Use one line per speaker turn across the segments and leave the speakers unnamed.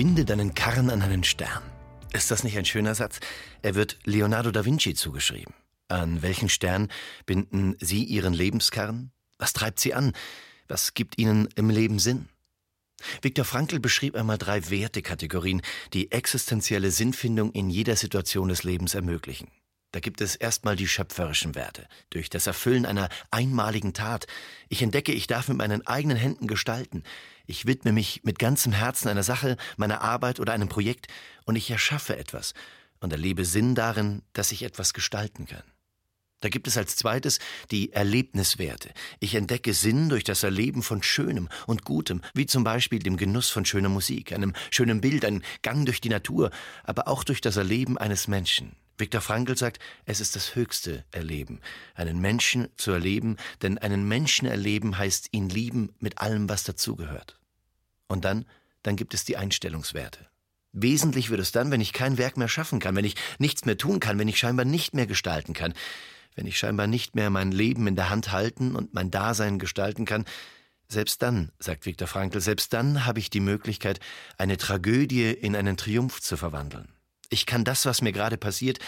Binde deinen Karren an einen Stern. Ist das nicht ein schöner Satz? Er wird Leonardo da Vinci zugeschrieben. An welchen Stern binden Sie Ihren Lebenskarren? Was treibt Sie an? Was gibt Ihnen im Leben Sinn? Viktor Frankl beschrieb einmal drei Wertekategorien, die existenzielle Sinnfindung in jeder Situation des Lebens ermöglichen. Da gibt es erstmal die schöpferischen Werte. Durch das Erfüllen einer einmaligen Tat. Ich entdecke, ich darf mit meinen eigenen Händen gestalten. Ich widme mich mit ganzem Herzen einer Sache, meiner Arbeit oder einem Projekt und ich erschaffe etwas und erlebe Sinn darin, dass ich etwas gestalten kann. Da gibt es als zweites die Erlebniswerte. Ich entdecke Sinn durch das Erleben von Schönem und Gutem, wie zum Beispiel dem Genuss von schöner Musik, einem schönen Bild, einem Gang durch die Natur, aber auch durch das Erleben eines Menschen, Viktor Frankl sagt, es ist das höchste Erleben, einen Menschen zu erleben, denn einen Menschen erleben heißt ihn lieben mit allem, was dazugehört. Und dann, dann gibt es die Einstellungswerte. Wesentlich wird es dann, wenn ich kein Werk mehr schaffen kann, wenn ich nichts mehr tun kann, wenn ich scheinbar nicht mehr gestalten kann, wenn ich scheinbar nicht mehr mein Leben in der Hand halten und mein Dasein gestalten kann, selbst dann, sagt Viktor Frankl, selbst dann habe ich die Möglichkeit, eine Tragödie in einen Triumph zu verwandeln. Ich kann das, was mir gerade passiert,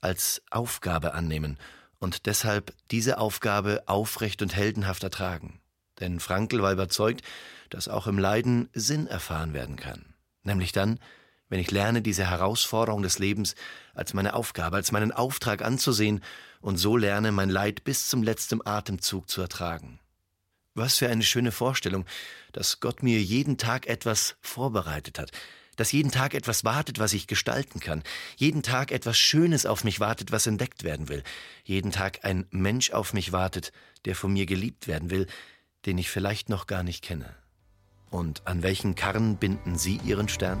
als Aufgabe annehmen und deshalb diese Aufgabe aufrecht und heldenhaft ertragen. Denn Frankl war überzeugt, dass auch im Leiden Sinn erfahren werden kann. Nämlich dann, wenn ich lerne, diese Herausforderung des Lebens als meine Aufgabe, als meinen Auftrag anzusehen und so lerne, mein Leid bis zum letzten Atemzug zu ertragen. Was für eine schöne Vorstellung, dass Gott mir jeden Tag etwas vorbereitet hat, dass jeden Tag etwas wartet, was ich gestalten kann, jeden Tag etwas Schönes auf mich wartet, was entdeckt werden will, jeden Tag ein Mensch auf mich wartet, der von mir geliebt werden will, den ich vielleicht noch gar nicht kenne. Und an welchen Karren binden Sie Ihren Stern?